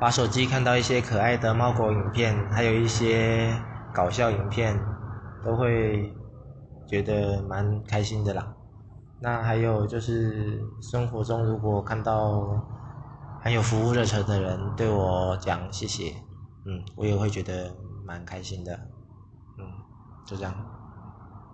把手机看到一些可爱的猫狗影片，还有一些搞笑影片，都会觉得蛮开心的啦。那还有就是生活中如果看到很有服务热忱的人对我讲谢谢，嗯，我也会觉得蛮开心的。嗯，就这样。